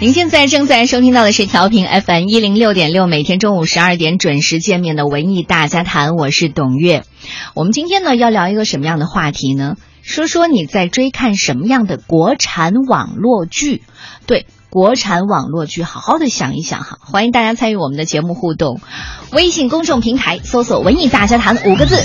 您现在正在收听到的是调频 FM 一零六点六，每天中午十二点准时见面的文艺大家谈，我是董月。我们今天呢要聊一个什么样的话题呢？说说你在追看什么样的国产网络剧？对，国产网络剧，好好的想一想哈。欢迎大家参与我们的节目互动，微信公众平台搜索“文艺大家谈”五个字。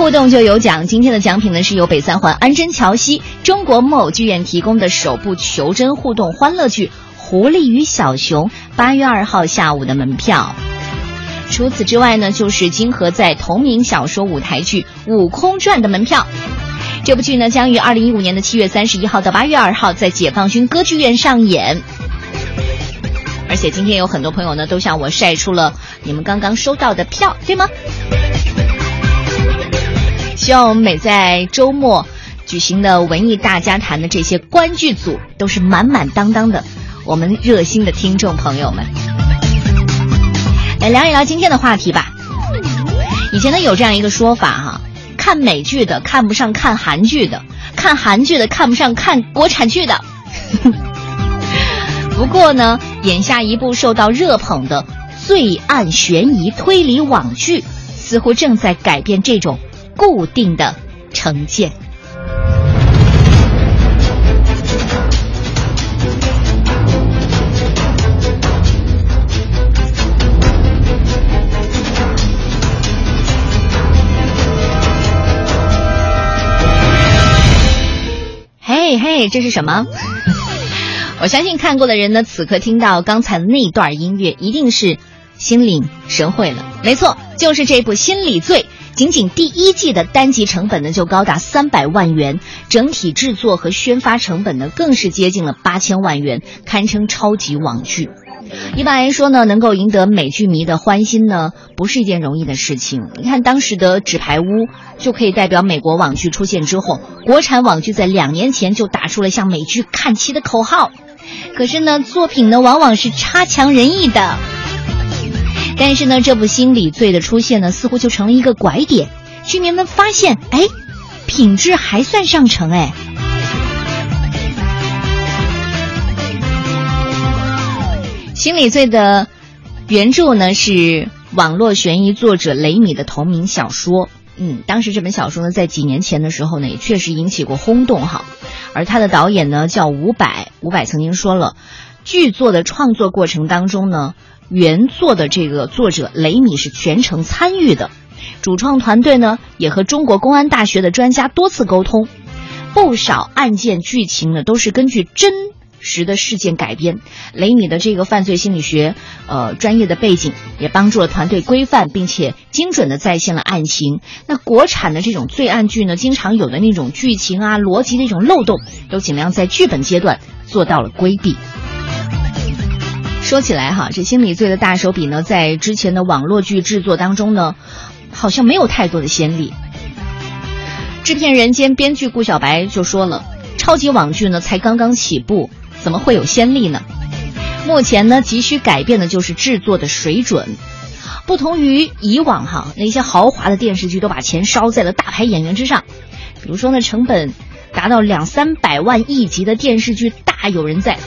互动就有奖，今天的奖品呢是由北三环安贞桥西中国木偶剧院提供的首部求真互动欢乐剧《狐狸与小熊》八月二号下午的门票。除此之外呢，就是金河在同名小说舞台剧《悟空传》的门票。这部剧呢将于二零一五年的七月三十一号到八月二号在解放军歌剧院上演。而且今天有很多朋友呢都向我晒出了你们刚刚收到的票，对吗？希望我们每在周末举行的文艺大家谈的这些观剧组都是满满当当的，我们热心的听众朋友们，来聊一聊今天的话题吧。以前呢有这样一个说法哈，看美剧的看不上看韩剧的，看韩剧的看不上看国产剧的。不过呢，眼下一部受到热捧的罪案悬疑推理网剧，似乎正在改变这种。固定的成见。嘿嘿，这是什么？我相信看过的人呢，此刻听到刚才那段音乐，一定是心领神会了。没错，就是这部《心理罪》。仅仅第一季的单集成本呢就高达三百万元，整体制作和宣发成本呢更是接近了八千万元，堪称超级网剧。一般来说呢，能够赢得美剧迷的欢心呢，不是一件容易的事情。你看当时的《纸牌屋》就可以代表美国网剧出现之后，国产网剧在两年前就打出了向美剧看齐的口号。可是呢，作品呢往往是差强人意的。但是呢，这部心理罪的出现呢，似乎就成了一个拐点。居民们发现，哎，品质还算上乘，哎。心理罪的原著呢是网络悬疑作者雷米的同名小说。嗯，当时这本小说呢，在几年前的时候呢，也确实引起过轰动哈。而他的导演呢叫伍佰，伍佰曾经说了，剧作的创作过程当中呢。原作的这个作者雷米是全程参与的，主创团队呢也和中国公安大学的专家多次沟通，不少案件剧情呢都是根据真实的事件改编。雷米的这个犯罪心理学呃专业的背景也帮助了团队规范并且精准的再现了案情。那国产的这种罪案剧呢，经常有的那种剧情啊逻辑的一种漏洞，都尽量在剧本阶段做到了规避。说起来哈，这心理罪的大手笔呢，在之前的网络剧制作当中呢，好像没有太多的先例。制片人兼编剧顾小白就说了：“超级网剧呢才刚刚起步，怎么会有先例呢？目前呢，急需改变的就是制作的水准。不同于以往哈，那些豪华的电视剧都把钱烧在了大牌演员之上，比如说呢，成本达到两三百万亿级的电视剧大有人在。”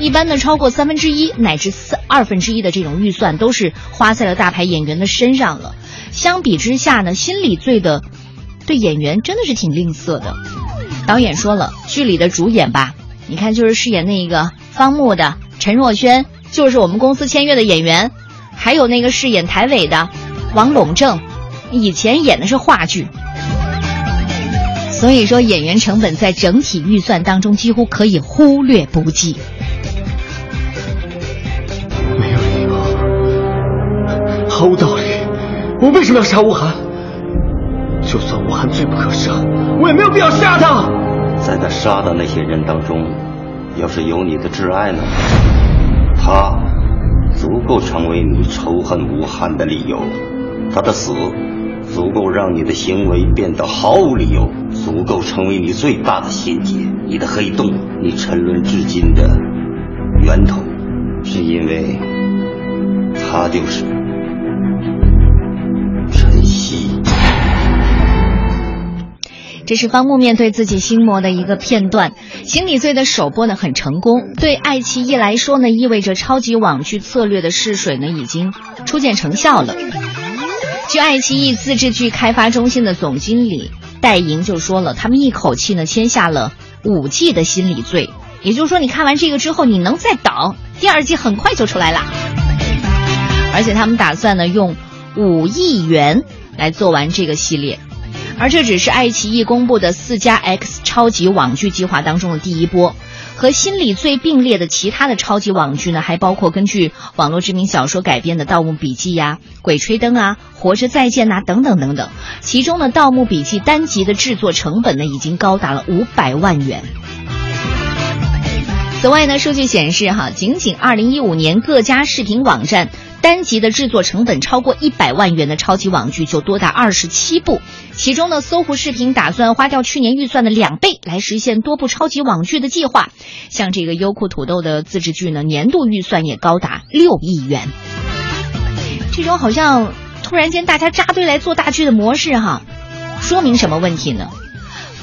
一般呢，超过三分之一乃至四二分之一的这种预算，都是花在了大牌演员的身上了。相比之下呢，心理罪的对演员真的是挺吝啬的。导演说了，剧里的主演吧，你看就是饰演那个方木的陈若轩，就是我们公司签约的演员，还有那个饰演台伟的王陇正，以前演的是话剧。所以说，演员成本在整体预算当中几乎可以忽略不计。毫无道理，我为什么要杀吴涵？就算吴涵罪不可赦，我也没有必要杀他。在他杀的那些人当中，要是有你的挚爱呢？他足够成为你仇恨吴涵的理由，他的死足够让你的行为变得毫无理由，足够成为你最大的心结，你的黑洞，你沉沦至今的源头，是因为他就是。这是方木面对自己心魔的一个片段。心理罪的首播呢很成功，对爱奇艺来说呢意味着超级网剧策略的试水呢已经初见成效了。据爱奇艺自制剧开发中心的总经理戴莹就说了，他们一口气呢签下了五季的心理罪，也就是说你看完这个之后，你能再等第二季很快就出来了，而且他们打算呢用五亿元来做完这个系列。而这只是爱奇艺公布的四加 X 超级网剧计划当中的第一波，和心理罪并列的其他的超级网剧呢，还包括根据网络知名小说改编的《盗墓笔记》呀、《鬼吹灯》啊、《活着再见》呐等等等等。其中呢，《盗墓笔记》单集的制作成本呢，已经高达了五百万元。此外呢，数据显示哈，仅仅二零一五年各家视频网站。单集的制作成本超过一百万元的超级网剧就多达二十七部，其中呢，搜狐视频打算花掉去年预算的两倍来实现多部超级网剧的计划。像这个优酷土豆的自制剧呢，年度预算也高达六亿元。这种好像突然间大家扎堆来做大剧的模式哈，说明什么问题呢？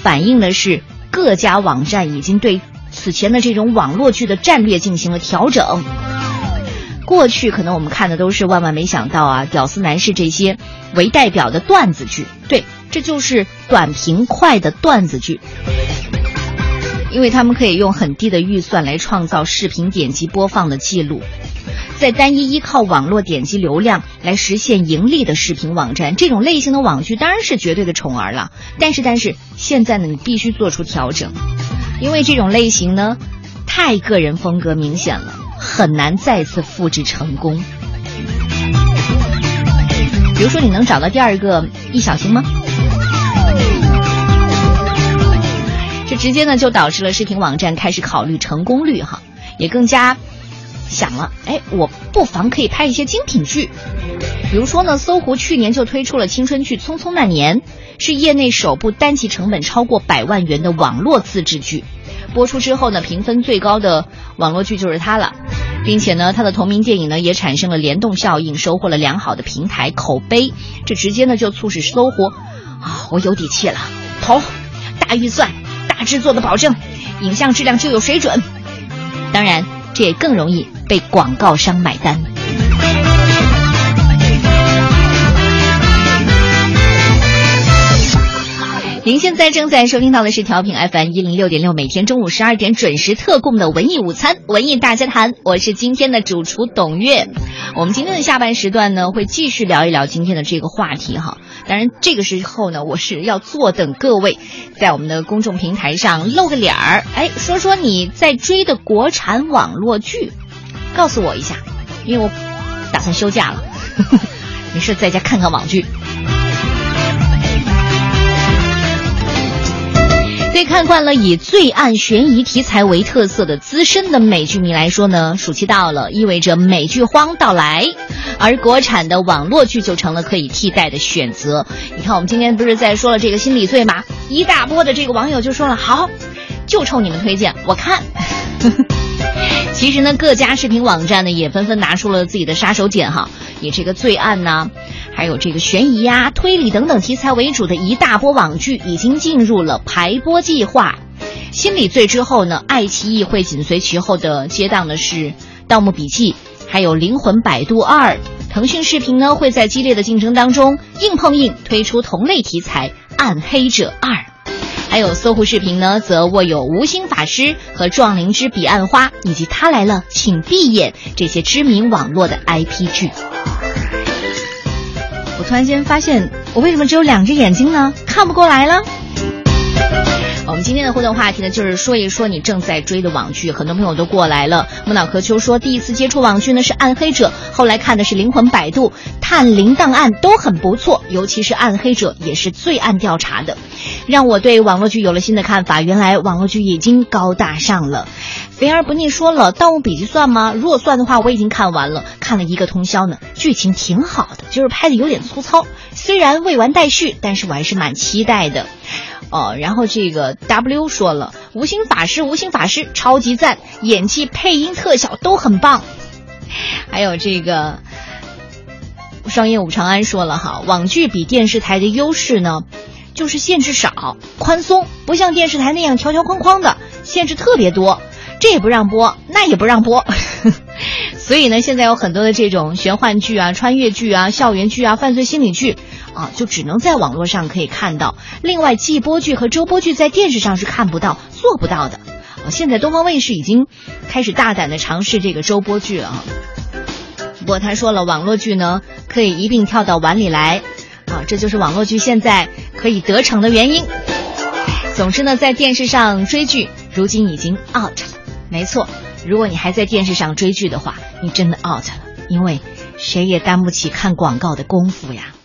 反映的是各家网站已经对此前的这种网络剧的战略进行了调整。过去可能我们看的都是万万没想到啊，屌丝男士这些为代表的段子剧，对，这就是短平快的段子剧，因为他们可以用很低的预算来创造视频点击播放的记录，在单一依靠网络点击流量来实现盈利的视频网站，这种类型的网剧当然是绝对的宠儿了。但是，但是现在呢，你必须做出调整，因为这种类型呢，太个人风格明显了。很难再次复制成功。比如说，你能找到第二个易小星吗？这直接呢就导致了视频网站开始考虑成功率哈，也更加想了，哎，我不妨可以拍一些精品剧。比如说呢，搜狐去年就推出了青春剧《匆匆那年》，是业内首部单集成本超过百万元的网络自制剧。播出之后呢，评分最高的网络剧就是它了，并且呢，他的同名电影呢也产生了联动效应，收获了良好的平台口碑。这直接呢就促使搜狐啊，我有底气了，投大预算、大制作的保证，影像质量就有水准。当然，这也更容易被广告商买单。您现在正在收听到的是调频 FM 一零六点六，每天中午十二点准时特供的文艺午餐，文艺大家谈，我是今天的主厨董月。我们今天的下半时段呢，会继续聊一聊今天的这个话题哈。当然，这个时候呢，我是要坐等各位在我们的公众平台上露个脸儿，哎，说说你在追的国产网络剧，告诉我一下，因为我打算休假了，没事在家看看网剧。对看惯了以罪案悬疑题材为特色的资深的美剧迷来说呢，暑期到了，意味着美剧荒到来，而国产的网络剧就成了可以替代的选择。你看，我们今天不是在说了这个心理罪吗？一大波的这个网友就说了，好，就冲你们推荐，我看。其实呢，各家视频网站呢也纷纷拿出了自己的杀手锏哈，以这个罪案呢。还有这个悬疑呀、推理等等题材为主的一大波网剧已经进入了排播计划。心理罪之后呢，爱奇艺会紧随其后的接档的是《盗墓笔记》，还有《灵魂摆渡二》。腾讯视频呢会在激烈的竞争当中硬碰硬推出同类题材《暗黑者二》，还有搜狐视频呢则握有《无心法师》和《壮灵之彼岸花》以及《他来了，请闭眼》这些知名网络的 IP 剧。突然间发现，我为什么只有两只眼睛呢？看不过来了。我们今天的互动话题呢，就是说一说你正在追的网剧。很多朋友都过来了。木脑壳秋说，第一次接触网剧呢是《暗黑者》，后来看的是《灵魂摆渡》《探灵档案》，都很不错。尤其是《暗黑者》也是罪案调查的，让我对网络剧有了新的看法。原来网络剧已经高大上了。肥而不腻说了，《盗墓笔记》算吗？如果算的话，我已经看完了，看了一个通宵呢。剧情挺好的，就是拍的有点粗糙。虽然未完待续，但是我还是蛮期待的。哦，然后这个 W 说了，无心法师，无心法师超级赞，演技、配音、特效都很棒。还有这个商业五长安说了哈，网剧比电视台的优势呢，就是限制少、宽松，不像电视台那样条条框框的限制特别多，这也不让播，那也不让播。所以呢，现在有很多的这种玄幻剧啊、穿越剧啊、校园剧啊、犯罪心理剧啊，就只能在网络上可以看到。另外，季播剧和周播剧在电视上是看不到、做不到的。现在东方卫视已经开始大胆的尝试这个周播剧啊。不过他说了，网络剧呢可以一并跳到碗里来啊，这就是网络剧现在可以得逞的原因。总之呢，在电视上追剧如今已经 out 了。没错，如果你还在电视上追剧的话，你真的 out 了，因为谁也担不起看广告的功夫呀。